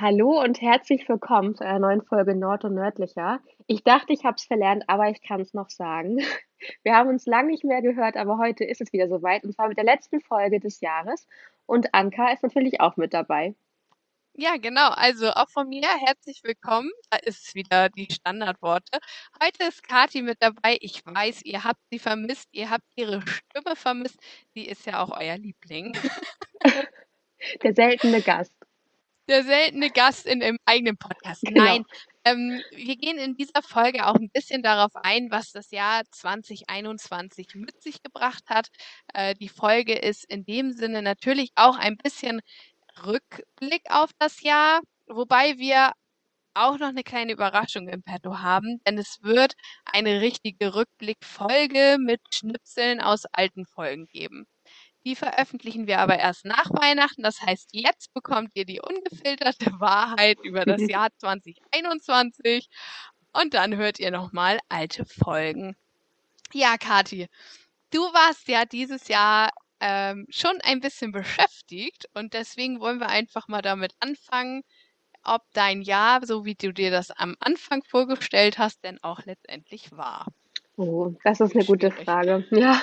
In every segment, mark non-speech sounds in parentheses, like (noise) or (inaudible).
Hallo und herzlich willkommen zu einer neuen Folge Nord und Nördlicher. Ich dachte, ich habe es verlernt, aber ich kann es noch sagen. (laughs) Wir haben uns lange nicht mehr gehört, aber heute ist es wieder soweit und zwar mit der letzten Folge des Jahres. Und Anka ist natürlich auch mit dabei. Ja, genau. Also auch von mir herzlich willkommen. Da ist es wieder die Standardworte. Heute ist Kati mit dabei. Ich weiß, ihr habt sie vermisst. Ihr habt ihre Stimme vermisst. Sie ist ja auch euer Liebling. (laughs) Der seltene Gast. Der seltene Gast in dem eigenen Podcast. Genau. Nein, ähm, wir gehen in dieser Folge auch ein bisschen darauf ein, was das Jahr 2021 mit sich gebracht hat. Äh, die Folge ist in dem Sinne natürlich auch ein bisschen Rückblick auf das Jahr, wobei wir auch noch eine kleine Überraschung im Petto haben, denn es wird eine richtige Rückblickfolge mit Schnipseln aus alten Folgen geben. Die veröffentlichen wir aber erst nach Weihnachten. Das heißt, jetzt bekommt ihr die ungefilterte (laughs) Wahrheit über das (laughs) Jahr 2021 und dann hört ihr nochmal alte Folgen. Ja, Kathi, du warst ja dieses Jahr ähm, schon ein bisschen beschäftigt und deswegen wollen wir einfach mal damit anfangen, ob dein Jahr, so wie du dir das am Anfang vorgestellt hast, denn auch letztendlich war. Oh, das ist eine gute. Frage. Ja,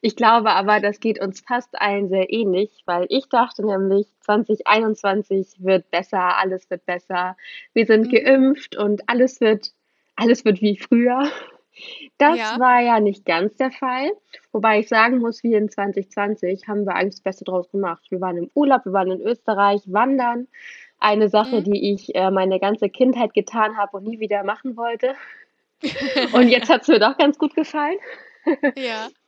ich glaube aber, das geht uns fast allen sehr ähnlich, weil ich dachte nämlich, 2021 wird besser, alles wird besser. Wir sind Mhm. geimpft und alles wird, alles wird wie früher. Das Ja. war ja nicht ganz der Fall, wobei ich sagen muss, wir in 2020 haben wir eigentlich das Beste draus gemacht. Wir waren im Urlaub, wir waren in Österreich, wandern. Eine Sache, Mhm. die ich äh, meine ganze Kindheit getan habe und nie wieder machen wollte. (laughs) Und jetzt hat es mir doch ganz gut gefallen. Ja. (laughs)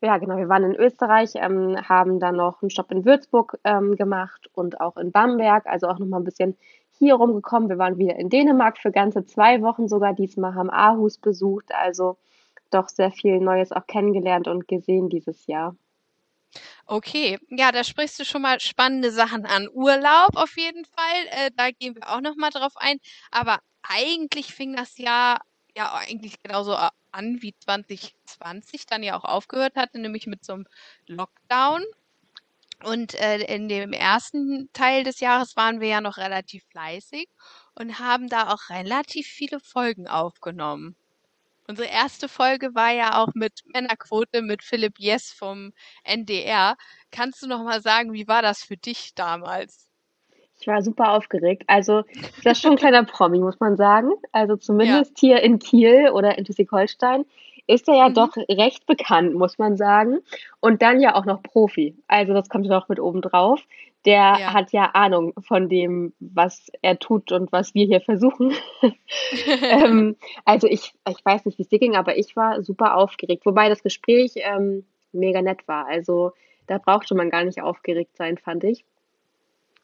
Ja, genau. Wir waren in Österreich, ähm, haben dann noch einen Stopp in Würzburg ähm, gemacht und auch in Bamberg, also auch noch mal ein bisschen hier rumgekommen. Wir waren wieder in Dänemark für ganze zwei Wochen sogar. Diesmal haben Aarhus besucht, also doch sehr viel Neues auch kennengelernt und gesehen dieses Jahr. Okay, ja, da sprichst du schon mal spannende Sachen an. Urlaub auf jeden Fall, äh, da gehen wir auch noch mal drauf ein. Aber eigentlich fing das Jahr ja eigentlich genauso a- an, wie 2020 dann ja auch aufgehört hatte, nämlich mit so einem Lockdown. Und äh, in dem ersten Teil des Jahres waren wir ja noch relativ fleißig und haben da auch relativ viele Folgen aufgenommen. Unsere erste Folge war ja auch mit Männerquote mit Philipp Jess vom NDR. Kannst du noch mal sagen, wie war das für dich damals? Ich war super aufgeregt. Also, das ist schon ein kleiner Promi, muss man sagen. Also Ja. zumindest hier in Kiel oder in Schleswig-Holstein ist er ja Mhm. doch recht bekannt, muss man sagen. Und dann ja auch noch Profi. Also das kommt ja noch mit oben drauf. Der Ja. hat ja Ahnung von dem, was er tut und was wir hier versuchen. (laughs) Ähm, also ich, ich weiß nicht, wie es dir ging, aber ich war super aufgeregt. Wobei das Gespräch ähm, mega nett war. Also da brauchte man gar nicht aufgeregt sein, fand ich.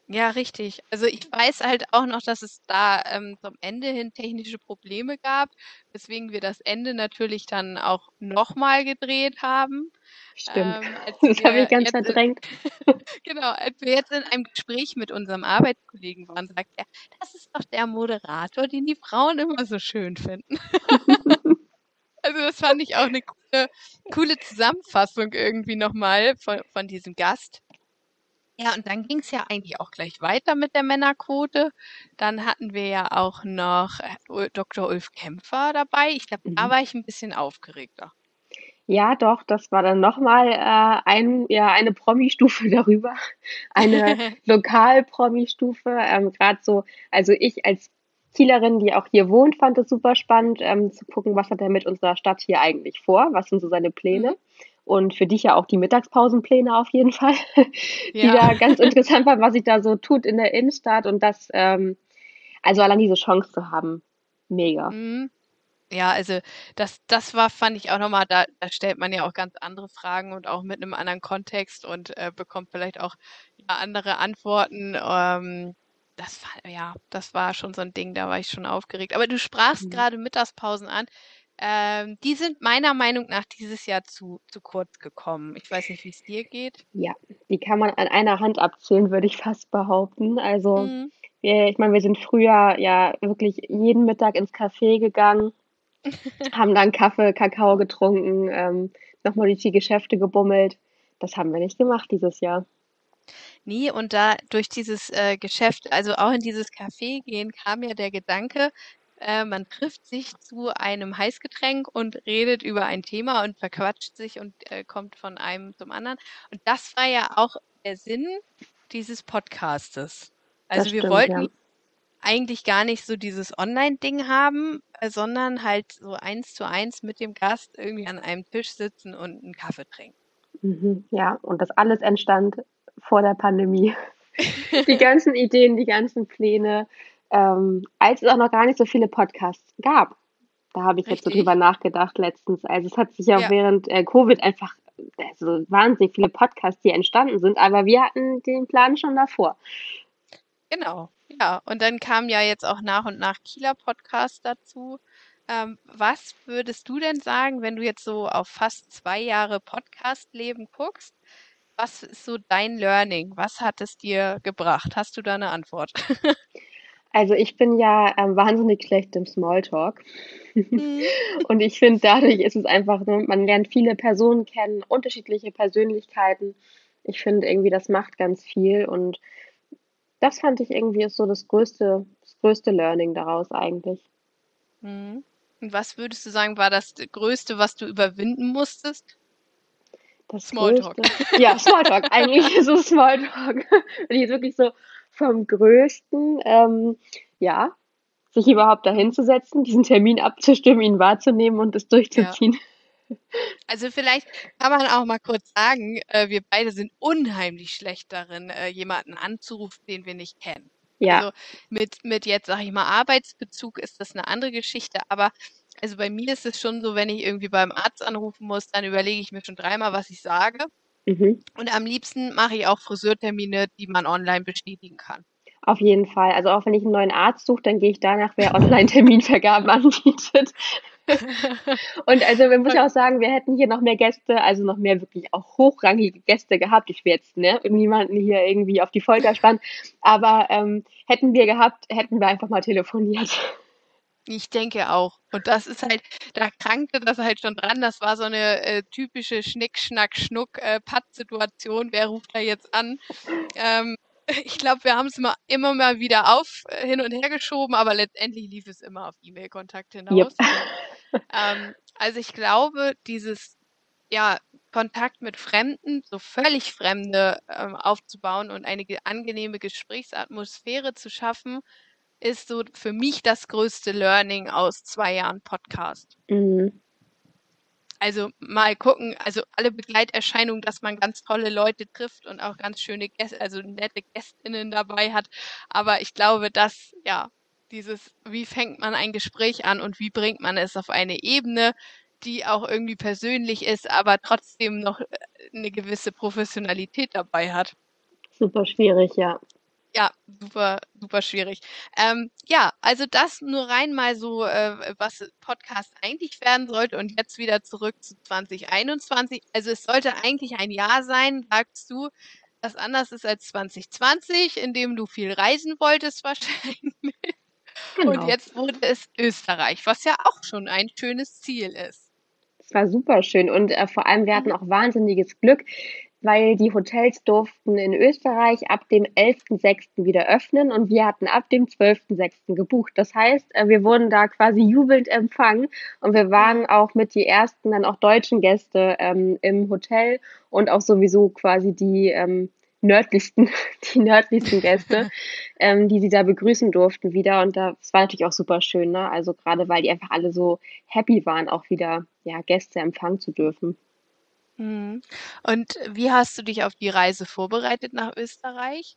Ja, richtig. Also ich weiß halt auch noch, dass es da ähm, zum Ende hin technische Probleme gab, weswegen wir das Ende natürlich dann auch nochmal gedreht haben. Stimmt. Ähm, als (laughs) Das habe wir ich ganz jetzt in, verdrängt. (laughs) genau, als wir jetzt in einem Gespräch mit unserem Arbeitskollegen waren, sagt er, das ist doch der Moderator, den die Frauen immer so schön finden. (laughs) Also das fand ich auch eine coole, coole Zusammenfassung irgendwie nochmal von, von diesem Gast. Ja, und dann ging es ja eigentlich auch gleich weiter mit der Männerquote. Dann hatten wir ja auch noch äh, Dr. Ulf Kämpfer dabei. Ich glaube, da Mhm. war ich ein bisschen aufgeregter. Ja, doch, das war dann nochmal äh, ein, ja, eine Promi-Stufe (laughs) darüber, eine (laughs) Lokal-Promi-Stufe. Ähm, Gerade so, also ich als Kielerin, die auch hier wohnt, fand es super spannend, ähm, zu gucken, was hat er mit unserer Stadt hier eigentlich vor, was sind so seine Pläne. Mhm. Und für dich ja auch die Mittagspausenpläne auf jeden Fall, (laughs) die Ja. da ganz (laughs) interessant waren, was sich da so tut in der Innenstadt und das, ähm, also allein diese Chance zu haben, mega. Mhm. Ja, also das, das war, fand ich auch nochmal, da, da stellt man ja auch ganz andere Fragen und auch mit einem anderen Kontext und äh, bekommt vielleicht auch ja, andere Antworten. Ähm, das war, ja, das war schon so ein Ding, da war ich schon aufgeregt. Aber du sprachst Mhm. gerade Mittagspausen an. Ähm, die sind meiner Meinung nach dieses Jahr zu, zu kurz gekommen. Ich weiß nicht, wie es dir geht. Ja, die kann man an einer Hand abzählen, würde ich (laughs) fast behaupten. Also, Mhm. wir, ich meine, wir sind früher ja wirklich jeden Mittag ins Café gegangen, (laughs) haben dann Kaffee, Kakao getrunken, ähm, nochmal durch die Geschäfte gebummelt. Das haben wir nicht gemacht dieses Jahr. Nee, und da durch dieses äh, Geschäft, also auch in dieses Café gehen, kam ja der Gedanke, äh, man trifft sich zu einem Heißgetränk und redet über ein Thema und verquatscht sich und äh, kommt von einem zum anderen. Und das war ja auch der Sinn dieses Podcastes. Also Das wir stimmt, wollten ja. eigentlich gar nicht so dieses Online-Ding haben, äh, sondern halt so eins zu eins mit dem Gast irgendwie an einem Tisch sitzen und einen Kaffee trinken. Mhm, ja, und das alles entstand vor der Pandemie. (laughs) Die ganzen Ideen, die ganzen Pläne, ähm, als es auch noch gar nicht so viele Podcasts gab. Da habe ich jetzt so Richtig. drüber nachgedacht letztens. Also es hat sich ja Ja. während äh, Covid einfach also wahnsinnig viele Podcasts, die entstanden sind, aber wir hatten den Plan schon davor. Genau, ja. Und dann kamen ja jetzt auch nach und nach Kieler Podcasts dazu. Ähm, was würdest du denn sagen, wenn du jetzt so auf fast zwei Jahre Podcast-Leben guckst? Was ist so dein Learning? Was hat es dir gebracht? Hast du da eine Antwort? (laughs) Also ich bin ja ähm, wahnsinnig schlecht im Smalltalk. Mhm. (laughs) Und ich finde, dadurch ist es einfach, ne, man lernt viele Personen kennen, unterschiedliche Persönlichkeiten. Ich finde irgendwie, das macht ganz viel und das fand ich irgendwie ist so das größte, das größte Learning daraus eigentlich. Mhm. Und was würdest du sagen, war das Größte, was du überwinden musstest? Das Smalltalk. größte, ja, Smalltalk, (laughs) eigentlich ist es Smalltalk. (laughs) Und ich wirklich so vom Größten, ähm, ja, sich überhaupt dahin zu setzen, diesen Termin abzustimmen, ihn wahrzunehmen und es durchzuziehen. Also vielleicht kann man auch mal kurz sagen, äh, wir beide sind unheimlich schlecht darin, äh, jemanden anzurufen, den wir nicht kennen. Ja, Also mit, mit jetzt, sag ich mal, Arbeitsbezug ist das eine andere Geschichte, aber also bei mir ist es schon so, wenn ich irgendwie beim Arzt anrufen muss, dann überlege ich mir schon dreimal, was ich sage. Mhm. Und am liebsten mache ich auch Friseurtermine, die man online bestätigen kann. Auf jeden Fall. Also auch wenn ich einen neuen Arzt suche, dann gehe ich danach, wer Online-Terminvergaben anbietet. (laughs) Und also man muss ja auch sagen, wir hätten hier noch mehr Gäste, also noch mehr wirklich auch hochrangige Gäste gehabt. Ich will jetzt ne, niemanden hier irgendwie auf die Folter spannen, aber ähm, hätten wir gehabt, hätten wir einfach mal telefoniert. Ich denke auch. Und das ist halt, da krankte das halt schon dran. Das war so eine äh, typische Schnick, Schnack, Schnuck, äh, Patt-Situation. Wer ruft da jetzt an? Ähm, (laughs) ich glaube, wir haben es immer, immer mal wieder auf, äh, hin und her geschoben, aber letztendlich lief es immer auf E-Mail-Kontakt Yep. hinaus. Ähm, also ich glaube, dieses ja, Kontakt mit Fremden, so völlig Fremde ähm, aufzubauen und eine ge angenehme Gesprächsatmosphäre zu schaffen, ist so für mich das größte Learning aus zwei Jahren Podcast. Mhm. Also mal gucken, also alle Begleiterscheinungen, dass man ganz tolle Leute trifft und auch ganz schöne Gäste, also nette Gästinnen dabei hat. Aber ich glaube, dass, ja, dieses, wie fängt man ein Gespräch an und wie bringt man es auf eine Ebene, die auch irgendwie persönlich ist, aber trotzdem noch äh, eine gewisse Professionalität dabei hat. Super schwierig, ja. Ja, super, super schwierig. Ähm, ja, also das nur rein mal so, äh, was Podcast eigentlich werden sollte und jetzt wieder zurück zu 2021. Also es sollte eigentlich ein Jahr sein, sagst du, das anders ist als 2020, in dem du viel reisen wolltest wahrscheinlich. Und Genau. jetzt wurde es Österreich, was ja auch schon ein schönes Ziel ist. Es war super schön und äh, vor allem wir hatten auch wahnsinniges Glück, weil die Hotels durften in Österreich ab dem 11.06. wieder öffnen und wir hatten ab dem 12.06. gebucht. Das heißt, äh, wir wurden da quasi jubelnd empfangen und wir waren auch mit die ersten dann auch deutschen Gäste ähm, im Hotel und auch sowieso quasi die ähm, nördlichsten, (laughs) die nördlichsten Gäste, (laughs) ähm, die sie da begrüßen durften wieder. Und das war natürlich auch super schön, ne? Also gerade weil die einfach alle so happy waren, auch wieder ja, Gäste empfangen zu dürfen. Mhm. Und wie hast du dich auf die Reise vorbereitet nach Österreich?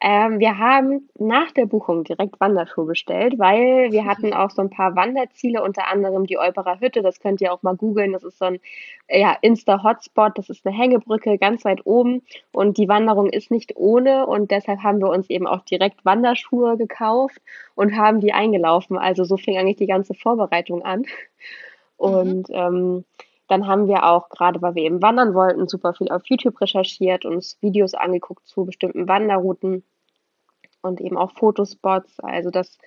Ähm, wir haben nach der Buchung direkt Wanderschuhe bestellt, weil wir (laughs) hatten auch so ein paar Wanderziele, unter anderem die Olperer Hütte. Das könnt ihr auch mal googeln. Das ist so ein ja, Insta-Hotspot. Das ist eine Hängebrücke ganz weit oben und die Wanderung ist nicht ohne und deshalb haben wir uns eben auch direkt Wanderschuhe gekauft und haben die eingelaufen. Also so fing eigentlich die ganze Vorbereitung an. Und ähm, dann haben wir auch, gerade weil wir eben wandern wollten, super viel auf YouTube recherchiert, uns Videos angeguckt zu bestimmten Wanderrouten und eben auch Fotospots. Also das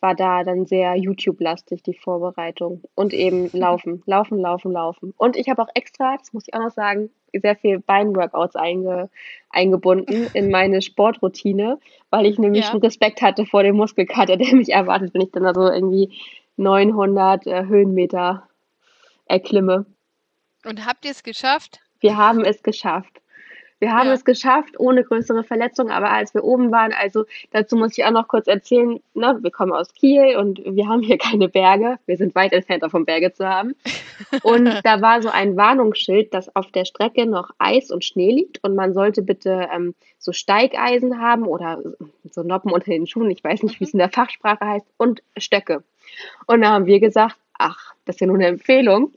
war da dann sehr YouTube-lastig, die Vorbereitung. Und eben (laughs) laufen, laufen, laufen, laufen. Und ich habe auch extra, das muss ich auch noch sagen, sehr viel Beinworkouts einge, eingebunden (laughs) in meine Sportroutine, weil ich nämlich ja. schon Respekt hatte vor dem Muskelkater, (laughs) der mich erwartet, wenn ich dann also irgendwie 900 äh, Höhenmeter erklimme. Und habt ihr es geschafft? Wir haben es geschafft. Wir haben ja. es geschafft, ohne größere Verletzungen, aber als wir oben waren, also dazu muss ich auch noch kurz erzählen, ne, wir kommen aus Kiel und wir haben hier keine Berge. Wir sind weit entfernt davon, Berge zu haben. Und (laughs) da war so ein Warnungsschild, dass auf der Strecke noch Eis und Schnee liegt und man sollte bitte ähm, so Steigeisen haben oder so Noppen unter den Schuhen, ich weiß nicht, wie es in der Fachsprache heißt, und Stöcke. Und da haben wir gesagt, ach, das ist ja nur eine Empfehlung.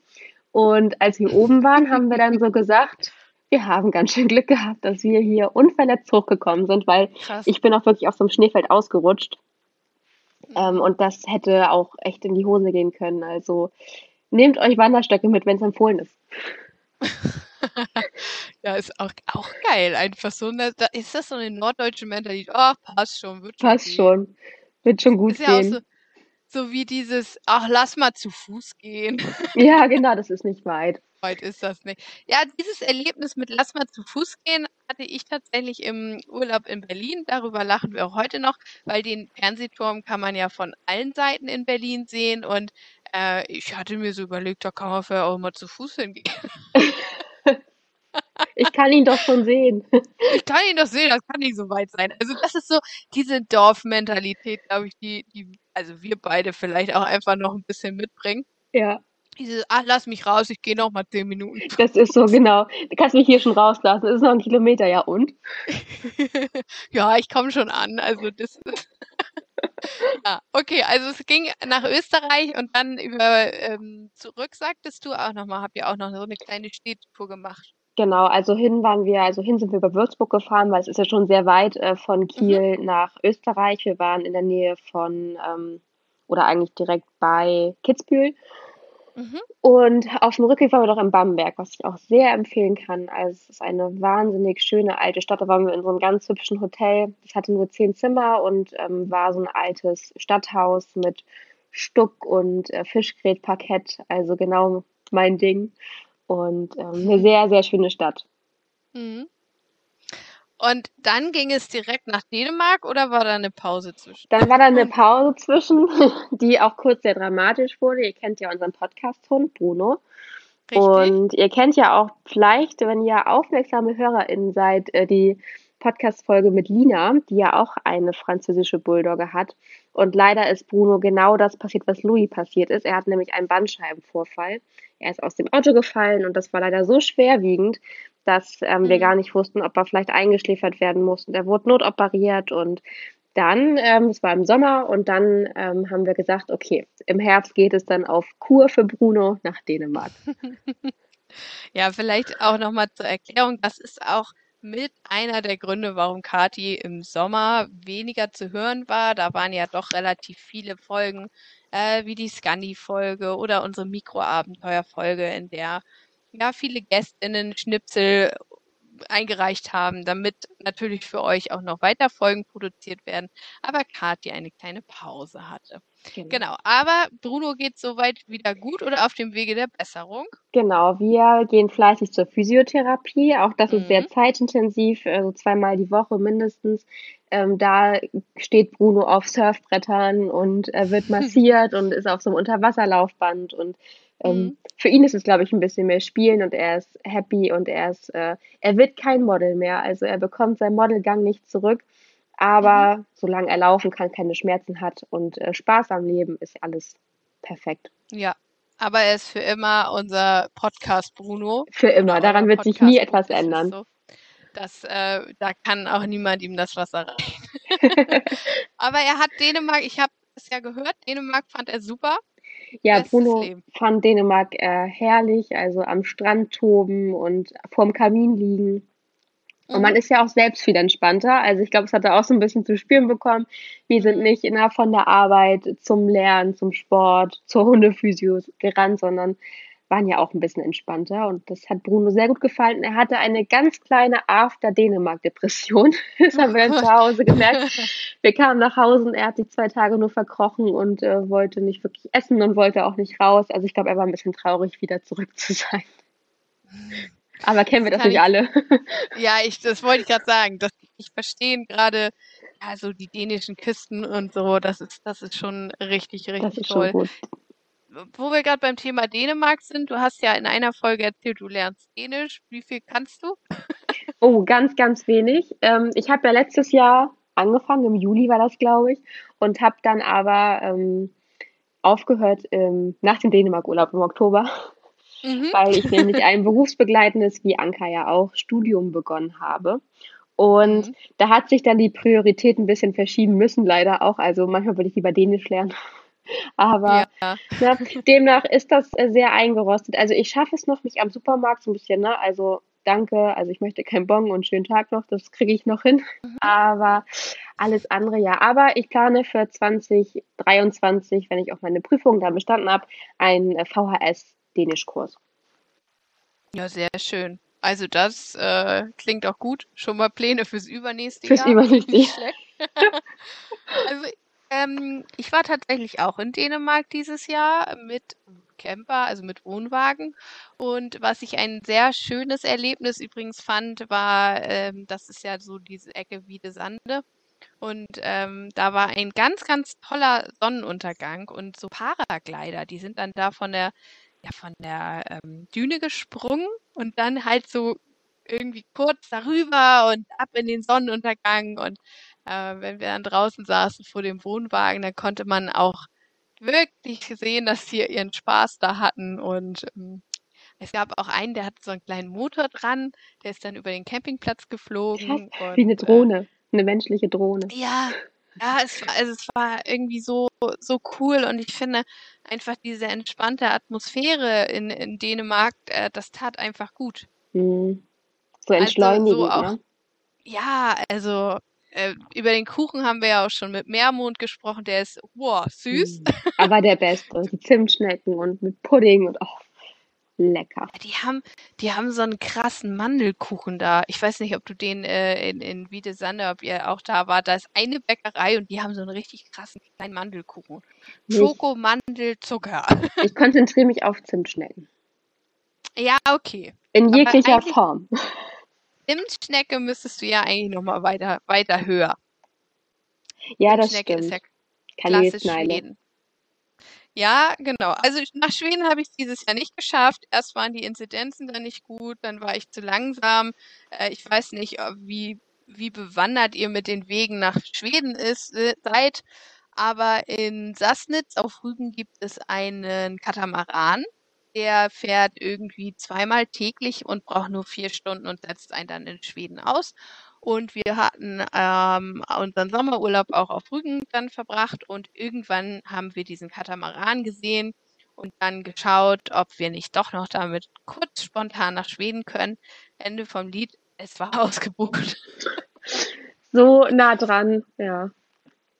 Und als wir oben waren, haben wir dann so gesagt, wir haben ganz schön Glück gehabt, dass wir hier unverletzt hochgekommen sind, weil Krass. ich bin auch wirklich auf so einem Schneefeld ausgerutscht. Ähm, und das hätte auch echt in die Hose gehen können. Also nehmt euch Wanderstöcke mit, wenn es empfohlen ist. (laughs) ja, ist auch, auch geil. Einfach so. Eine, ist das so eine norddeutsche Mentalität? Oh, passt schon, wird schon. Passt gehen. schon. Wird schon gut ist gehen. Ja auch so, wie dieses, ach, lass mal zu Fuß gehen. (laughs) Ja, genau, das ist nicht weit. Weit ist das nicht. Ja, dieses Erlebnis mit lass mal zu Fuß gehen hatte ich tatsächlich im Urlaub in Berlin. Darüber lachen wir auch heute noch, weil den Fernsehturm kann man ja von allen Seiten in Berlin sehen und äh, ich hatte mir so überlegt, da kann man vielleicht auch mal zu Fuß hingehen. (laughs) Ich kann ihn doch schon sehen. Ich kann ihn doch sehen, das kann nicht so weit sein. Also das ist so diese Dorfmentalität, glaube ich, die, die, also wir beide vielleicht auch einfach noch ein bisschen mitbringen. Ja. Diese, ach, lass mich raus, ich gehe noch mal zehn Minuten. Das ist so, genau. Du kannst mich hier schon rauslassen. Das ist noch ein Kilometer, ja und? (laughs) ja, ich komme schon an. Also das (laughs) ja, okay, also es ging nach Österreich und dann über ähm, zurück, sagtest du auch nochmal, habt ihr auch noch so eine kleine Städtetour gemacht. Genau, also hin waren wir, also hin sind wir über Würzburg gefahren, weil es ist ja schon sehr weit äh, von mhm. Kiel mhm. nach Österreich. Wir waren in der Nähe von, ähm, oder eigentlich direkt bei Kitzbühel. Mhm. Und auf dem Rückweg waren wir doch in Bamberg, was ich auch sehr empfehlen kann. Also es ist eine wahnsinnig schöne alte Stadt. Da waren wir in so einem ganz hübschen Hotel. Das hatte nur zehn Zimmer und ähm, war so ein altes Stadthaus mit Stuck und äh, Fischgrätparkett. Also genau mein Ding. Und ähm, eine sehr, sehr schöne Stadt. Mhm. Und dann ging es direkt nach Dänemark oder war da eine Pause zwischen? Dann war da eine Pause zwischen, (laughs) die auch kurz sehr dramatisch wurde. Ihr kennt ja unseren Podcast-Hund Bruno. Richtig. Und ihr kennt ja auch vielleicht, wenn ihr aufmerksame HörerInnen seid, äh, die Podcast-Folge mit Lina, die ja auch eine französische Bulldogge hat. Und leider ist Bruno genau das passiert, was Louis passiert ist. Er hat nämlich einen Bandscheibenvorfall. Er ist aus dem Auto gefallen und das war leider so schwerwiegend, dass ähm, mhm. wir gar nicht wussten, ob er vielleicht eingeschläfert werden muss. Und er wurde notoperiert und dann, ähm, es war im Sommer und dann ähm, haben wir gesagt, okay, im Herbst geht es dann auf Kur für Bruno nach Dänemark. (laughs) ja, vielleicht auch nochmal zur Erklärung, das ist auch mit einer der Gründe, warum Kati im Sommer weniger zu hören war. Da waren ja doch relativ viele Folgen, äh, wie die Scandi-Folge oder unsere Mikroabenteuer-Folge, in der ja viele Gästinnen Schnipsel eingereicht haben, damit natürlich für euch auch noch weiter Folgen produziert werden, aber Kathi eine kleine Pause hatte. Genau. genau. Aber Bruno geht soweit wieder gut oder auf dem Wege der Besserung? Genau, wir gehen fleißig zur Physiotherapie. Auch das mhm. ist sehr mhm. zeitintensiv, also zweimal die Woche mindestens. Ähm, da steht Bruno auf Surfbrettern und er wird (laughs) massiert und ist auf so einem Unterwasserlaufband und ähm, mhm. Für ihn ist es, glaube ich, ein bisschen mehr Spielen und er ist happy und er ist, äh, er wird kein Model mehr. Also er bekommt seinen Modelgang nicht zurück. Aber mhm. solange er laufen kann, keine Schmerzen hat und äh, Spaß am Leben, ist alles perfekt. Ja, aber er ist für immer unser Podcast Bruno. Für immer, daran wird sich nie etwas ändern. So. Das, äh, da kann auch niemand ihm das Wasser reichen. (laughs) aber er hat Dänemark, ich habe es ja gehört, Dänemark fand er super. Ja, Bruno fand Dänemark äh, herrlich, also am Strand toben und vorm Kamin liegen. Und man ist ja auch selbst viel entspannter. Also ich glaube, es hat er auch so ein bisschen zu spüren bekommen. Wir sind nicht innerhalb von der Arbeit zum Lernen, zum Sport, zur Hundephysio gerannt, sondern waren ja auch ein bisschen entspannter und das hat Bruno sehr gut gefallen. Er hatte eine ganz kleine After-Dänemark-Depression. (laughs) Das haben wir dann zu Hause gemerkt. Wir kamen nach Hause und er hat sich zwei Tage nur verkrochen und äh, wollte nicht wirklich essen und wollte auch nicht raus. Also ich glaube, er war ein bisschen traurig, wieder zurück zu sein. Aber kennen wir das, das nicht ich, alle? (laughs) Ja, ich, das wollte ich gerade sagen. Das, ich verstehe gerade, also die dänischen Küsten und so, das ist, das ist schon richtig, richtig toll. Wo wir gerade beim Thema Dänemark sind, du hast ja in einer Folge erzählt, du lernst Dänisch. Wie viel kannst du? (laughs) Oh, ganz, ganz wenig. Ähm, ich habe ja letztes Jahr angefangen, im Juli war das, glaube ich, und habe dann aber ähm, aufgehört ähm, nach dem Dänemark-Urlaub im Oktober mhm. weil ich nämlich ein (laughs) berufsbegleitendes, wie Anka ja auch, Studium begonnen habe. Und mhm. da hat sich dann die Priorität ein bisschen verschieben müssen, leider auch. Also manchmal würde ich lieber Dänisch lernen. (laughs) Aber ja. ne, demnach ist das sehr eingerostet. Also ich schaffe es noch, mich am Supermarkt so ein bisschen, ne? Also danke, also ich möchte keinen Bon und schönen Tag noch, das kriege ich noch hin. Mhm. Aber alles andere ja. Aber ich plane für 2023, wenn ich auch meine Prüfung dann bestanden habe, ein VHS Dänischkurs. Ja, sehr schön. Also das äh, klingt auch gut. Schon mal Pläne fürs übernächste fürs Jahr. (laughs) Fürs übernächste Jahr. (laughs) also ähm, ich war tatsächlich auch in Dänemark dieses Jahr mit Camper, also mit Wohnwagen. Und was ich ein sehr schönes Erlebnis übrigens fand, war, ähm, das ist ja so diese Ecke Wiede Sande. Und ähm, da war ein ganz, ganz toller Sonnenuntergang und so Paraglider, die sind dann da von der ja, von der ähm, Düne gesprungen und dann halt so irgendwie kurz darüber und ab in den Sonnenuntergang. Und äh, wenn wir dann draußen saßen vor dem Wohnwagen, dann konnte man auch wirklich sehen, dass sie ihren Spaß da hatten. Und ähm, es gab auch einen, der hatte so einen kleinen Motor dran, der ist dann über den Campingplatz geflogen. Krass, (laughs) wie eine Drohne, äh, eine menschliche Drohne. Ja, ja, es war, also es war irgendwie so, so cool und ich finde einfach diese entspannte Atmosphäre in, in Dänemark, äh, das tat einfach gut. Mhm. So entschleunigend, also so auch, ne? Ja, also äh, über den Kuchen haben wir ja auch schon mit Meermond gesprochen, der ist, wow, süß. Mhm. Aber der beste, (laughs) die Zimtschnecken und mit Pudding und auch lecker. Die haben, die haben so einen krassen Mandelkuchen da. Ich weiß nicht, ob du den äh, in, in Wiedesande, ob ihr auch da wart. Da ist eine Bäckerei und die haben so einen richtig krassen kleinen Mandelkuchen. Schoko, Mandel, Zucker. (laughs) Ich konzentriere mich auf Zimtschnecken. Ja, okay. In jeglicher Form. Zimtschnecke müsstest du ja eigentlich nochmal weiter, weiter höher. Ja, das stimmt. Ist ja klassisch Schweden. Ja, genau. Also nach Schweden habe ich es dieses Jahr nicht geschafft. Erst waren die Inzidenzen dann nicht gut, dann war ich zu langsam. Äh, ich weiß nicht, wie, wie bewandert ihr mit den Wegen nach Schweden ist, äh, seid. Aber in Sassnitz auf Rügen gibt es einen Katamaran. Der fährt irgendwie zweimal täglich und braucht nur vier Stunden und setzt einen dann in Schweden aus. Und wir hatten ähm, unseren Sommerurlaub auch auf Rügen dann verbracht und irgendwann haben wir diesen Katamaran gesehen und dann geschaut, ob wir nicht doch noch damit kurz spontan nach Schweden können. Ende vom Lied, es war (laughs) ausgebucht. So nah dran, ja.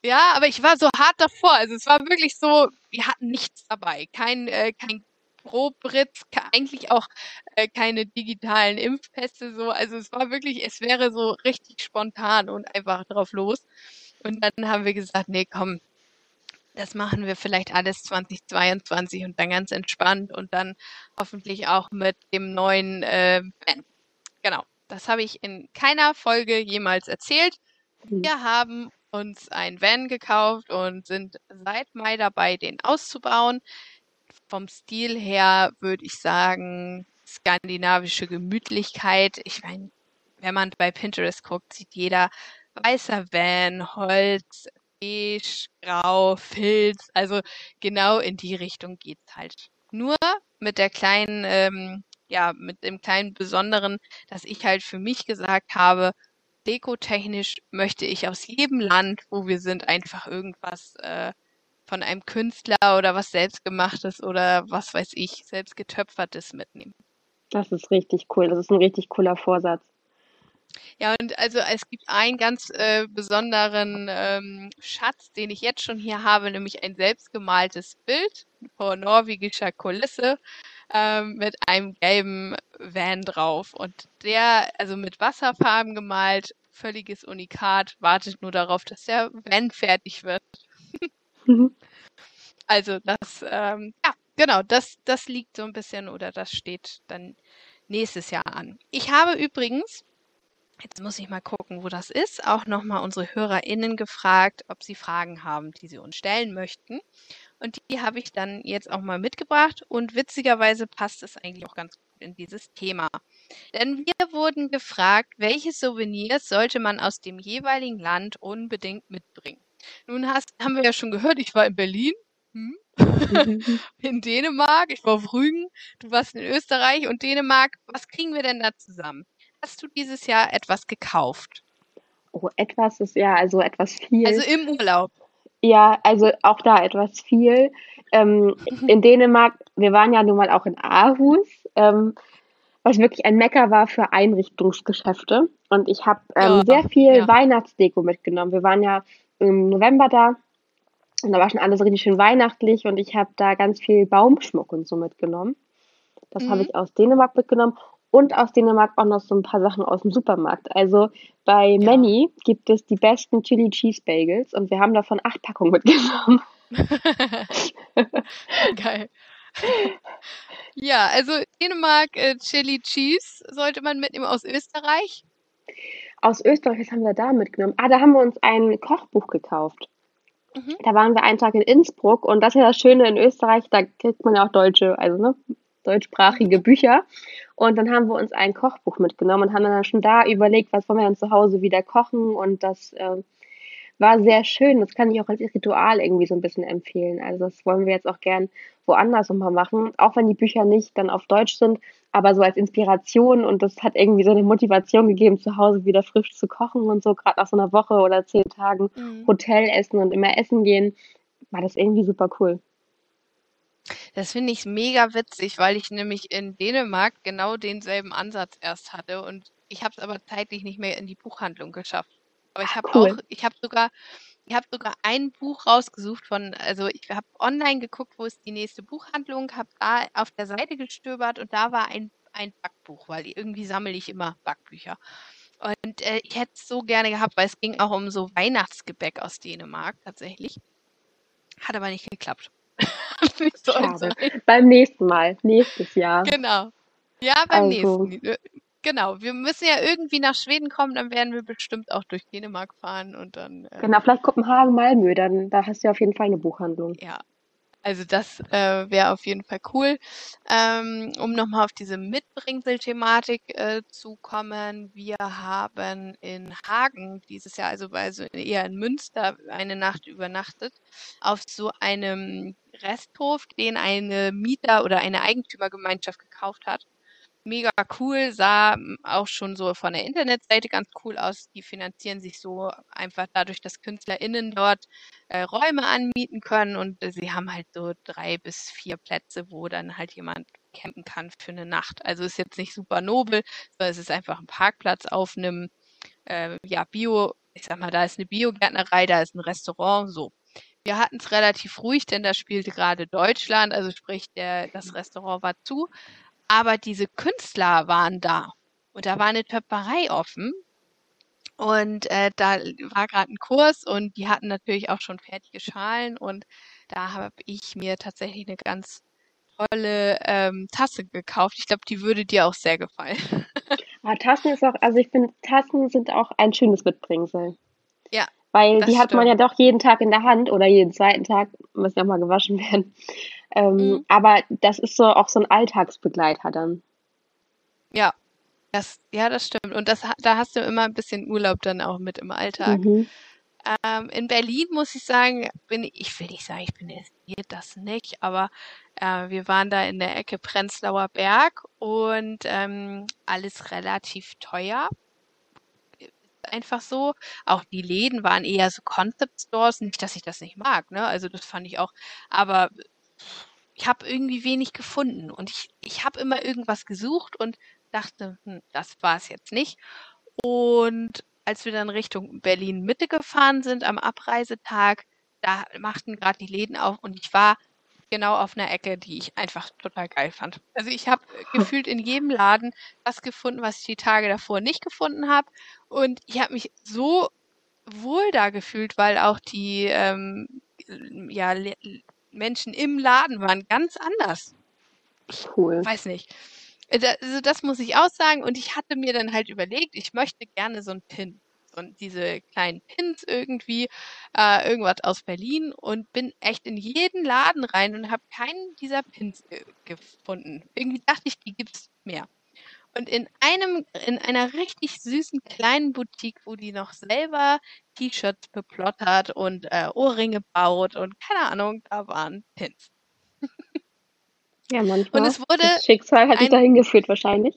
Ja, aber ich war so hart davor. Also es war wirklich so, wir hatten nichts dabei. Kein, äh, kein pro Brit eigentlich auch äh, keine digitalen Impfpässe so. Also es war wirklich, es wäre so richtig spontan und einfach drauf los. Und dann haben wir gesagt, nee, komm, das machen wir vielleicht alles 2022 und dann ganz entspannt und dann hoffentlich auch mit dem neuen äh, Van. Genau, das habe ich in keiner Folge jemals erzählt. Mhm. Wir haben uns ein Van gekauft und sind seit Mai dabei, den auszubauen vom Stil her würde ich sagen, skandinavische Gemütlichkeit. Ich meine, wenn man bei Pinterest guckt, sieht jeder weißer Van, Holz, beige, grau, Filz. Also genau in die Richtung geht's halt. Nur mit der kleinen, ähm, ja, mit dem kleinen Besonderen, dass ich halt für mich gesagt habe, dekotechnisch möchte ich aus jedem Land, wo wir sind, einfach irgendwas äh, von einem Künstler oder was selbstgemachtes oder was weiß ich, selbst getöpfertes mitnehmen. Das ist richtig cool. Das ist ein richtig cooler Vorsatz. Ja, und also es gibt einen ganz äh, besonderen ähm, Schatz, den ich jetzt schon hier habe, nämlich ein selbstgemaltes Bild vor norwegischer Kulisse. ähm, mit einem gelben Van drauf. Und der, also mit Wasserfarben gemalt, völliges Unikat, wartet nur darauf, dass der Van fertig wird. Mhm. Also das, ähm, ja, genau, das, das liegt so ein bisschen oder das steht dann nächstes Jahr an. Ich habe übrigens, jetzt muss ich mal gucken, wo das ist, auch nochmal unsere HörerInnen gefragt, ob sie Fragen haben, die sie uns stellen möchten. Und die habe ich dann jetzt auch mal mitgebracht und witzigerweise passt es eigentlich auch ganz gut in dieses Thema. Denn wir wurden gefragt, welche Souvenirs sollte man aus dem jeweiligen Land unbedingt mitbringen. Nun hast, haben wir ja schon gehört, ich war in Berlin, hm? (laughs) in Dänemark, ich war auf Rügen, du warst in Österreich und Dänemark. Was kriegen wir denn da zusammen? Hast du dieses Jahr etwas gekauft? Oh, etwas ist ja, also etwas viel. Also im Urlaub. Ja, also auch da etwas viel. Ähm, (laughs) in Dänemark, wir waren ja nun mal auch in Aarhus, ähm, was wirklich ein Mecker war für Einrichtungsgeschäfte. Und ich habe ähm, ja, sehr viel ja. Weihnachtsdeko mitgenommen. Wir waren ja im November da und da war schon alles richtig schön weihnachtlich und ich habe da ganz viel Baumschmuck und so mitgenommen. Das mhm. habe ich aus Dänemark mitgenommen und aus Dänemark auch noch so ein paar Sachen aus dem Supermarkt. Also bei ja. Manny gibt es die besten Chili Cheese Bagels und wir haben davon acht Packungen mitgenommen. (laughs) (laughs) Geil. Ja, also Dänemark äh, Chili Cheese sollte man mitnehmen aus Österreich. Aus Österreich, was haben wir da mitgenommen? Ah, da haben wir uns ein Kochbuch gekauft. Mhm. Da waren wir einen Tag in Innsbruck und das ist ja das Schöne in Österreich, da kriegt man ja auch deutsche, also ne, deutschsprachige Bücher. Und dann haben wir uns ein Kochbuch mitgenommen und haben dann schon da überlegt, was wollen wir dann zu Hause wieder kochen und das äh, war sehr schön. Das kann ich auch als Ritual irgendwie so ein bisschen empfehlen. Also das wollen wir jetzt auch gern woanders nochmal machen, auch wenn die Bücher nicht dann auf Deutsch sind, aber so als Inspiration und das hat irgendwie so eine Motivation gegeben, zu Hause wieder frisch zu kochen und so, gerade nach so einer Woche oder zehn Tagen mhm. Hotel essen und immer essen gehen, war das irgendwie super cool. Das finde ich mega witzig, weil ich nämlich in Dänemark genau denselben Ansatz erst hatte und ich habe es aber zeitlich nicht mehr in die Buchhandlung geschafft. Aber ich habe cool. auch, ich habe sogar, ich habe sogar ein Buch rausgesucht von, also ich habe online geguckt, wo ist die nächste Buchhandlung, habe da auf der Seite gestöbert und da war ein, ein Backbuch, weil irgendwie sammle ich immer Backbücher. Und äh, ich hätte es so gerne gehabt, weil es ging auch um so Weihnachtsgebäck aus Dänemark tatsächlich. Hat aber nicht geklappt. (laughs) nicht so beim nächsten Mal, nächstes Jahr. Genau. Ja, beim also. nächsten. Genau, wir müssen ja irgendwie nach Schweden kommen, dann werden wir bestimmt auch durch Dänemark fahren und dann. Äh, genau, vielleicht Kopenhagen, Malmö, dann da hast du ja auf jeden Fall eine Buchhandlung. Ja, also das äh, wäre auf jeden Fall cool. Ähm, um nochmal auf diese Mitbringsel-Thematik äh, zu kommen, wir haben in Hagen dieses Jahr, also, also eher in Münster, eine Nacht übernachtet, auf so einem Resthof, den eine Mieter- oder eine Eigentümergemeinschaft gekauft hat mega cool, sah hm, auch schon so von der Internetseite ganz cool aus. Die finanzieren sich so einfach dadurch, dass KünstlerInnen dort äh, Räume anmieten können und äh, sie haben halt so drei bis vier Plätze, wo dann halt jemand campen kann für eine Nacht. Also ist jetzt nicht super nobel, sondern es ist einfach ein Parkplatz auf einem äh, ja, Bio, ich sag mal, da ist eine Biogärtnerei, da ist ein Restaurant, so. Wir hatten es relativ ruhig, denn da spielte gerade Deutschland, also sprich, der, das Restaurant war zu. Aber diese Künstler waren da und da war eine Töpferei offen und äh, da war gerade ein Kurs und die hatten natürlich auch schon fertige Schalen und da habe ich mir tatsächlich eine ganz tolle ähm, Tasse gekauft. Ich glaube, die würde dir auch sehr gefallen. Aber (laughs) Tassen ist auch, also ich finde, Tassen sind auch ein schönes Mitbringsel. Ja. Weil die hat man ja doch jeden Tag in der Hand oder jeden zweiten Tag, müssen ja mal gewaschen (laughs) werden. Ähm, mhm. Aber das ist so auch so ein Alltagsbegleiter dann. Ja, das, ja, das stimmt. Und das, da hast du immer ein bisschen Urlaub dann auch mit im Alltag. Mhm. Ähm, in Berlin muss ich sagen, bin ich, ich will nicht sagen, ich bin das nicht, aber äh, wir waren da in der Ecke Prenzlauer Berg und ähm, alles relativ teuer. Einfach so. Auch die Läden waren eher so Concept Stores. Nicht, dass ich das nicht mag, ne? Also das fand ich auch. Aber ich habe irgendwie wenig gefunden und ich, ich habe immer irgendwas gesucht und dachte, hm, das war es jetzt nicht. Und als wir dann Richtung Berlin Mitte gefahren sind am Abreisetag, da machten gerade die Läden auf und ich war genau auf einer Ecke, die ich einfach total geil fand. Also ich habe gefühlt in jedem Laden was gefunden, was ich die Tage davor nicht gefunden habe. Und ich habe mich so wohl da gefühlt, weil auch die ähm, ja, Menschen im Laden waren ganz anders. Cool. Weiß nicht. Äh, also das muss ich auch sagen. Und ich hatte mir dann halt überlegt, ich möchte gerne so ein Pin. Und diese kleinen Pins irgendwie, äh, irgendwas aus Berlin und bin echt in jeden Laden rein und habe keinen dieser Pins ge gefunden. Irgendwie dachte ich, die gibt's mehr. Und in einem, in einer richtig süßen kleinen Boutique, wo die noch selber T-Shirts beplottert und äh, Ohrringe baut und keine Ahnung, da waren Pins. ja, manchmal. Und es wurde. Das Schicksal hat dich dahin geführt, wahrscheinlich.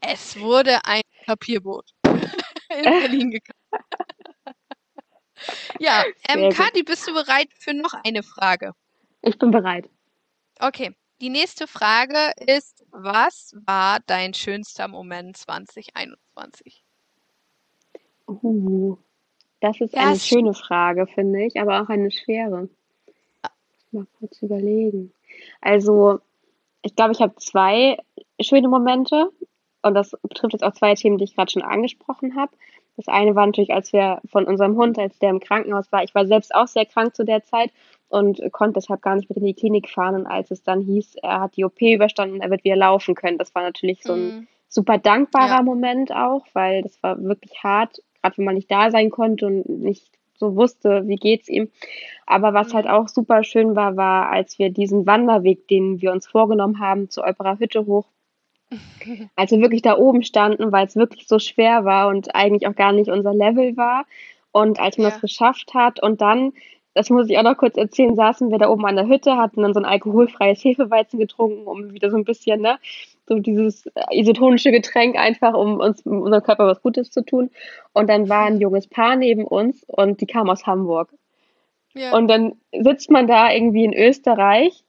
Es wurde ein Papierboot (laughs) in Berlin gekauft. ja, ähm, Kati, bist du bereit für noch eine Frage? Ich bin bereit. Okay. Die nächste Frage ist, was war dein schönster Moment 2021? Uh, das ist eine das schöne Frage, finde ich, aber auch eine schwere. Mal kurz überlegen. Also, ich glaube, ich habe zwei schöne Momente und das betrifft jetzt auch zwei Themen, die ich gerade schon angesprochen habe. Das eine war natürlich, als wir von unserem Hund, als der im Krankenhaus war, ich war selbst auch sehr krank zu der Zeit und konnte deshalb gar nicht mit in die Klinik fahren. Und als es dann hieß, er hat die OP überstanden, er wird wieder laufen können, das war natürlich so ein mhm. super dankbarer ja. Moment auch, weil das war wirklich hart, gerade wenn man nicht da sein konnte und nicht so wusste, wie geht's ihm. Aber was halt auch super schön war, war, als wir diesen Wanderweg, den wir uns vorgenommen haben, zur Opera Hütte hoch, als wir wirklich da oben standen, weil es wirklich so schwer war und eigentlich auch gar nicht unser Level war. Und als man ja. das geschafft hat und dann das muss ich auch noch kurz erzählen, saßen wir da oben an der Hütte, hatten dann so ein alkoholfreies Hefeweizen getrunken, um wieder so ein bisschen, ne, so dieses isotonische Getränk einfach, um uns, um unserem Körper was Gutes zu tun. Und dann war ein junges Paar neben uns und die kam aus Hamburg. Ja. Und dann sitzt man da irgendwie in Österreich,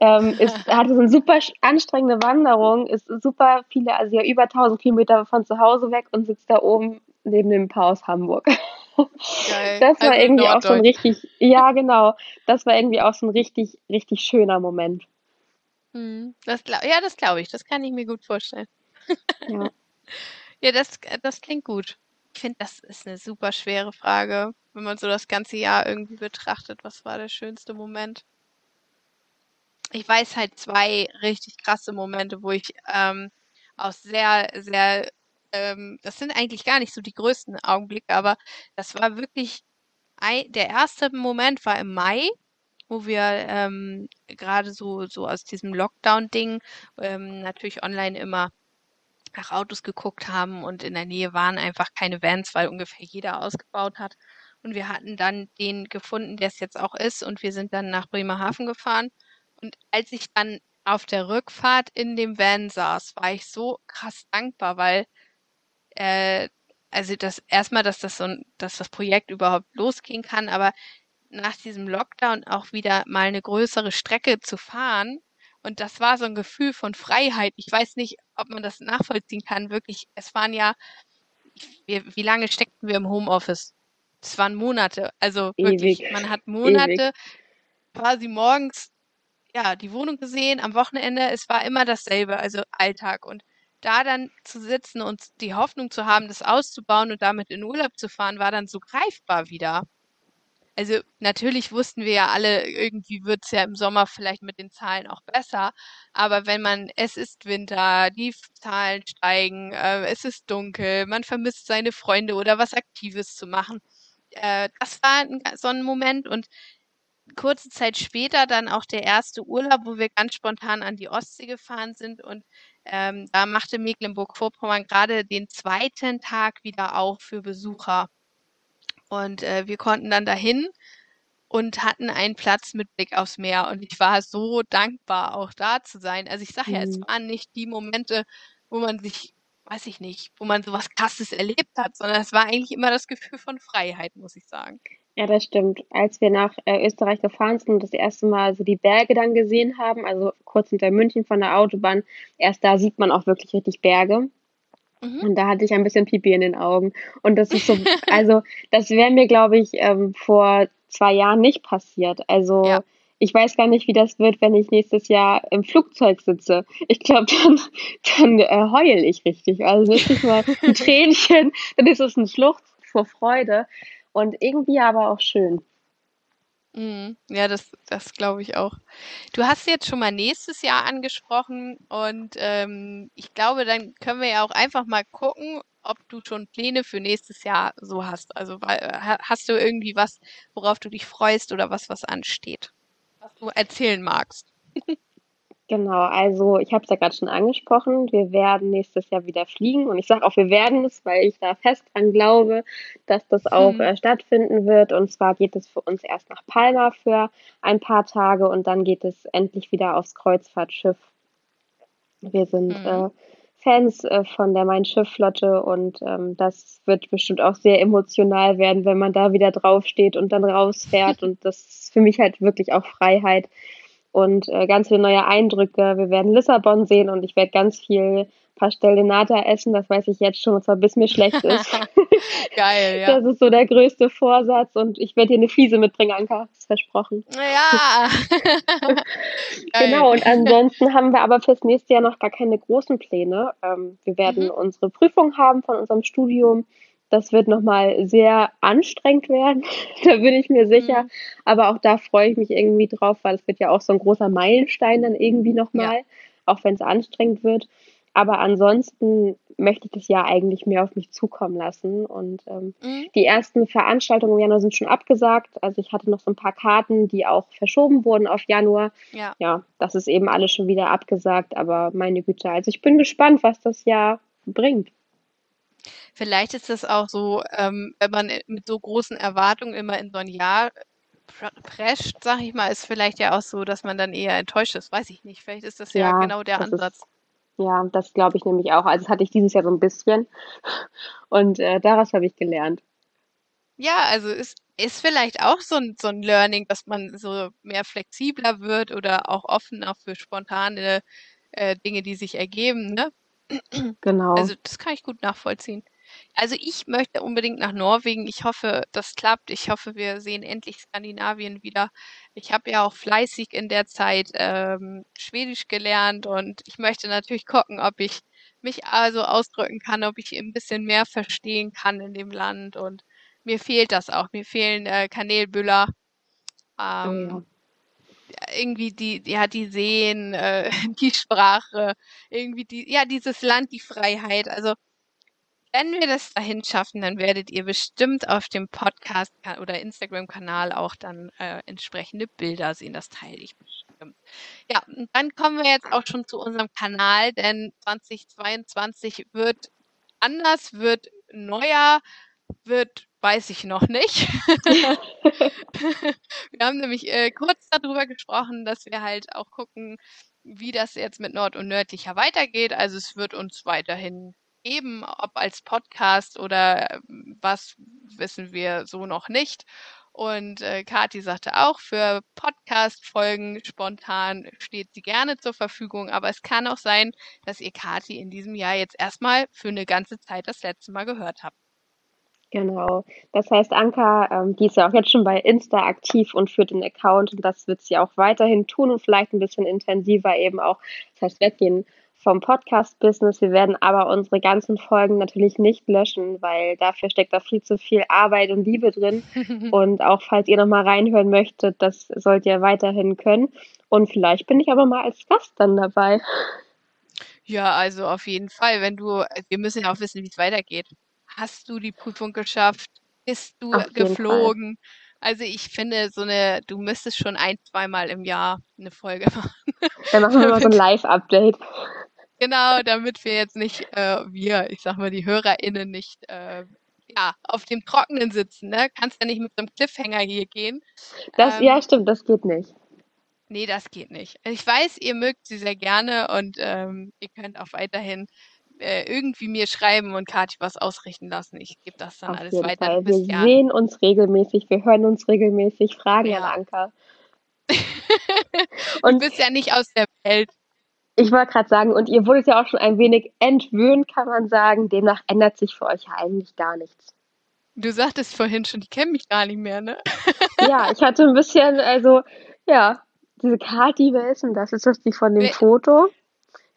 ähm, ist, (laughs) hatte so eine super anstrengende Wanderung, ist super viele, also ja über 1000 Kilometer von zu Hause weg und sitzt da oben neben dem Paar aus Hamburg. Geil. Das war also irgendwie auch so ein richtig, ja genau, das war irgendwie auch so ein richtig, richtig schöner Moment. Hm, das glaub, ja, das glaube ich, das kann ich mir gut vorstellen. Ja, (laughs) ja das, das klingt gut. Ich finde, das ist eine super schwere Frage, wenn man so das ganze Jahr irgendwie betrachtet. Was war der schönste Moment? Ich weiß halt zwei richtig krasse Momente, wo ich ähm, auch sehr, sehr ähm, das sind eigentlich gar nicht so die größten Augenblicke, aber das war wirklich ein, der erste Moment war im Mai, wo wir ähm, gerade so, so aus diesem Lockdown-Ding ähm, natürlich online immer nach Autos geguckt haben und in der Nähe waren einfach keine Vans, weil ungefähr jeder ausgebaut hat. Und wir hatten dann den gefunden, der es jetzt auch ist, und wir sind dann nach Bremerhaven gefahren. Und als ich dann auf der Rückfahrt in dem Van saß, war ich so krass dankbar, weil äh, also das erstmal, dass das so ein, dass das Projekt überhaupt losgehen kann, aber nach diesem Lockdown auch wieder mal eine größere Strecke zu fahren. Und das war so ein Gefühl von Freiheit. Ich weiß nicht, ob man das nachvollziehen kann. Wirklich, es waren ja, wie, wie lange steckten wir im Homeoffice? Es waren Monate. Also wirklich, Ewig. man hat Monate Ewig. quasi morgens ja die Wohnung gesehen, am Wochenende. Es war immer dasselbe, also Alltag. Und da dann zu sitzen und die Hoffnung zu haben, das auszubauen und damit in Urlaub zu fahren, war dann so greifbar wieder. Also natürlich wussten wir ja alle, irgendwie wird es ja im Sommer vielleicht mit den Zahlen auch besser. Aber wenn man, es ist Winter, die Zahlen steigen, äh, es ist dunkel, man vermisst seine Freunde oder was Aktives zu machen. Äh, das war ein, so ein Moment und kurze Zeit später dann auch der erste Urlaub, wo wir ganz spontan an die Ostsee gefahren sind und ähm, da machte Mecklenburg-Vorpommern gerade den zweiten Tag wieder auf für Besucher. Und äh, wir konnten dann dahin und hatten einen Platz mit Blick aufs Meer. Und ich war so dankbar, auch da zu sein. Also ich sage ja, es mhm. waren nicht die Momente, wo man sich, weiß ich nicht, wo man sowas Krasses erlebt hat, sondern es war eigentlich immer das Gefühl von Freiheit, muss ich sagen. Ja, das stimmt. Als wir nach äh, Österreich gefahren sind und das erste Mal so die Berge dann gesehen haben, also kurz hinter München von der Autobahn, erst da sieht man auch wirklich richtig Berge. Mhm. Und da hatte ich ein bisschen Pipi in den Augen. Und das ist so, (laughs) also das wäre mir, glaube ich, ähm, vor zwei Jahren nicht passiert. Also ja. ich weiß gar nicht, wie das wird, wenn ich nächstes Jahr im Flugzeug sitze. Ich glaube, dann, dann äh, heul ich richtig. Also nicht mal ein (laughs) Tränchen, dann ist es ein Schluchz vor Freude und irgendwie aber auch schön. Mhm. Ja, das, das glaube ich auch. Du hast jetzt schon mal nächstes Jahr angesprochen und ähm, ich glaube, dann können wir ja auch einfach mal gucken, ob du schon Pläne für nächstes Jahr so hast. Also hast du irgendwie was, worauf du dich freust oder was, was ansteht, was du erzählen magst? (laughs) Genau, also ich habe es ja gerade schon angesprochen, wir werden nächstes Jahr wieder fliegen und ich sage auch, wir werden es, weil ich da fest dran glaube, dass das auch hm. äh, stattfinden wird. Und zwar geht es für uns erst nach Palma für ein paar Tage und dann geht es endlich wieder aufs Kreuzfahrtschiff. Wir sind hm. äh, Fans äh, von der Main-Schiff-Flotte und ähm, das wird bestimmt auch sehr emotional werden, wenn man da wieder draufsteht und dann rausfährt. und das ist für mich halt wirklich auch Freiheit und äh, ganz viele neue Eindrücke. Wir werden Lissabon sehen und ich werde ganz viel Pastel de Nata essen, das weiß ich jetzt schon, und zwar bis mir schlecht ist. (laughs) Geil, ja. Das ist so der größte Vorsatz und ich werde dir eine Fiese mitbringen, Anka, ist versprochen. Ja. (laughs) genau, und ansonsten haben wir aber fürs nächste Jahr noch gar keine großen Pläne. Ähm, wir werden mhm. unsere Prüfung haben von unserem Studium das wird nochmal sehr anstrengend werden, (laughs) da bin ich mir sicher. Mhm. Aber auch da freue ich mich irgendwie drauf, weil es wird ja auch so ein großer Meilenstein dann irgendwie nochmal, ja. auch wenn es anstrengend wird. Aber ansonsten möchte ich das Jahr eigentlich mehr auf mich zukommen lassen. Und ähm, mhm. die ersten Veranstaltungen im Januar sind schon abgesagt. Also ich hatte noch so ein paar Karten, die auch verschoben wurden auf Januar. Ja, ja das ist eben alles schon wieder abgesagt. Aber meine Güte, also ich bin gespannt, was das Jahr bringt. Vielleicht ist das auch so, ähm, wenn man mit so großen Erwartungen immer in so ein Jahr prescht, sag ich mal, ist vielleicht ja auch so, dass man dann eher enttäuscht ist. Weiß ich nicht. Vielleicht ist das ja, ja genau der Ansatz. Ist, ja, das glaube ich nämlich auch. Also das hatte ich dieses Jahr so ein bisschen. Und äh, daraus habe ich gelernt. Ja, also ist, ist vielleicht auch so ein, so ein Learning, dass man so mehr flexibler wird oder auch offener für spontane äh, Dinge, die sich ergeben. Ne? Genau. Also das kann ich gut nachvollziehen. Also ich möchte unbedingt nach Norwegen. Ich hoffe, das klappt. Ich hoffe, wir sehen endlich Skandinavien wieder. Ich habe ja auch fleißig in der Zeit ähm, Schwedisch gelernt und ich möchte natürlich gucken, ob ich mich also ausdrücken kann, ob ich ein bisschen mehr verstehen kann in dem Land. Und mir fehlt das auch. Mir fehlen äh, Kanälbüller. Ähm, ja irgendwie die, ja, die Seen, äh, (laughs) die Sprache, irgendwie die, ja, dieses Land, die Freiheit. Also, wenn wir das dahin schaffen, dann werdet ihr bestimmt auf dem Podcast oder Instagram-Kanal auch dann äh, entsprechende Bilder sehen. Das teile ich bestimmt. Ja, und dann kommen wir jetzt auch schon zu unserem Kanal, denn 2022 wird anders, wird neuer, wird weiß ich noch nicht. (laughs) wir haben nämlich äh, kurz darüber gesprochen, dass wir halt auch gucken, wie das jetzt mit Nord und Nördlicher weitergeht. Also es wird uns weiterhin geben, ob als Podcast oder ähm, was, wissen wir so noch nicht. Und äh, Kathi sagte auch, für Podcast-Folgen spontan steht sie gerne zur Verfügung. Aber es kann auch sein, dass ihr Kathi in diesem Jahr jetzt erstmal für eine ganze Zeit das letzte Mal gehört habt. Genau. Das heißt, Anka, ähm, die ist ja auch jetzt schon bei Insta aktiv und führt den Account und das wird sie auch weiterhin tun und vielleicht ein bisschen intensiver eben auch, das heißt, weggehen vom Podcast-Business. Wir werden aber unsere ganzen Folgen natürlich nicht löschen, weil dafür steckt da viel zu viel Arbeit und Liebe drin. (laughs) und auch falls ihr nochmal reinhören möchtet, das sollt ihr weiterhin können. Und vielleicht bin ich aber mal als Gast dann dabei. Ja, also auf jeden Fall, wenn du, wir müssen ja auch wissen, wie es weitergeht. Hast du die Prüfung geschafft? Bist du Auf geflogen? Also ich finde, so eine, du müsstest schon ein, zweimal im Jahr eine Folge (laughs) machen. Dann machen wir mal so ein Live-Update. Genau, damit wir jetzt nicht, äh, wir, ich sag mal, die HörerInnen nicht äh, ja, auf dem Trockenen sitzen, ne? Kannst ja nicht mit so einem Cliffhanger hier gehen. Das, ähm, ja, stimmt, das geht nicht. Nee, das geht nicht. Ich weiß, ihr mögt sie sehr gerne und ähm, ihr könnt auch weiterhin äh, irgendwie mir schreiben und Kathi was ausrichten lassen. Ich gebe das dann Auf alles weiter. Fall. Wir Jahr. sehen uns regelmäßig, wir hören uns regelmäßig, fragen ja. an Anka. (laughs) und du bist ja nicht aus der Welt. Ich wollte gerade sagen, und ihr wurdet ja auch schon ein wenig entwöhnt, kann man sagen. Demnach ändert sich für euch ja eigentlich gar nichts. Du sagtest vorhin schon, die kennen mich gar nicht mehr, ne? (laughs) ja, ich hatte ein bisschen, also, ja, Diese Kati, wer ist denn das? Ist das die von dem wer, Foto?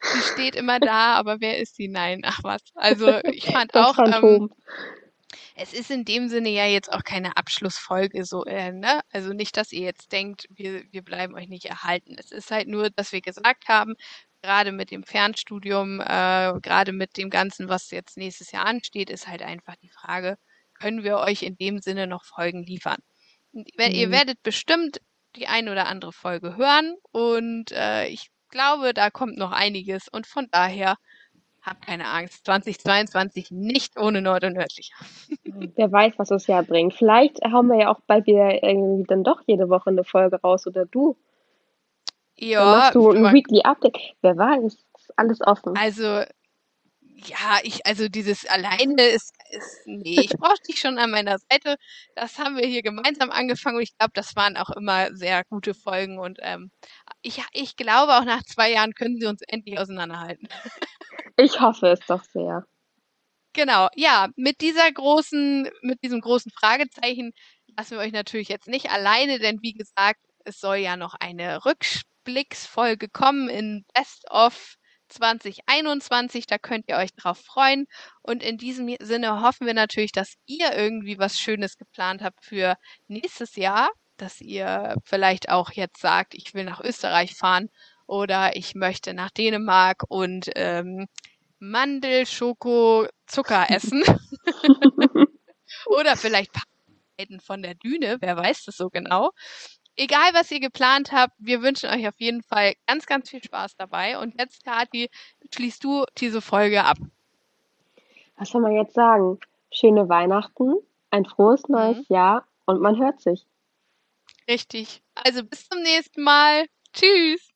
(laughs) Die steht immer da, aber wer ist sie? Nein, ach was. Also ich (laughs) fand auch. Ähm, es ist in dem Sinne ja jetzt auch keine Abschlussfolge so, äh, ne? Also nicht, dass ihr jetzt denkt, wir, wir bleiben euch nicht erhalten. Es ist halt nur, dass wir gesagt haben, gerade mit dem Fernstudium, äh, gerade mit dem Ganzen, was jetzt nächstes Jahr ansteht, ist halt einfach die Frage, können wir euch in dem Sinne noch Folgen liefern? Mhm. Ihr werdet bestimmt die ein oder andere Folge hören und äh, ich glaube, da kommt noch einiges und von daher habt keine Angst. 2022 nicht ohne Nord und Nördlicher. (laughs) Wer weiß, was das Jahr bringt. Vielleicht haben wir ja auch bald wieder irgendwie dann doch jede Woche eine Folge raus oder du. Ja. Dann machst du ein Weekly Update. Wer weiß, ist alles offen. Also ja, ich, also dieses alleine ist, ist nee, ich brauche dich schon an meiner Seite. Das haben wir hier gemeinsam angefangen und ich glaube, das waren auch immer sehr gute Folgen und ähm, ich, ich glaube auch nach zwei Jahren können sie uns endlich auseinanderhalten. Ich hoffe es doch sehr. Genau, ja, mit dieser großen, mit diesem großen Fragezeichen lassen wir euch natürlich jetzt nicht alleine, denn wie gesagt, es soll ja noch eine Rückblicksfolge kommen in Best of 2021. Da könnt ihr euch drauf freuen. Und in diesem Sinne hoffen wir natürlich, dass ihr irgendwie was Schönes geplant habt für nächstes Jahr. Dass ihr vielleicht auch jetzt sagt, ich will nach Österreich fahren oder ich möchte nach Dänemark und ähm, Mandel, Schoko, Zucker essen. (laughs) oder vielleicht von der Düne, wer weiß das so genau egal was ihr geplant habt, wir wünschen euch auf jeden Fall ganz, ganz viel Spaß dabei. Und jetzt, Kathi, schließt du diese Folge ab. Was soll man jetzt sagen? Schöne Weihnachten, ein frohes neues mhm. Jahr und man hört sich. Richtig. Also bis zum nächsten Mal. Tschüss.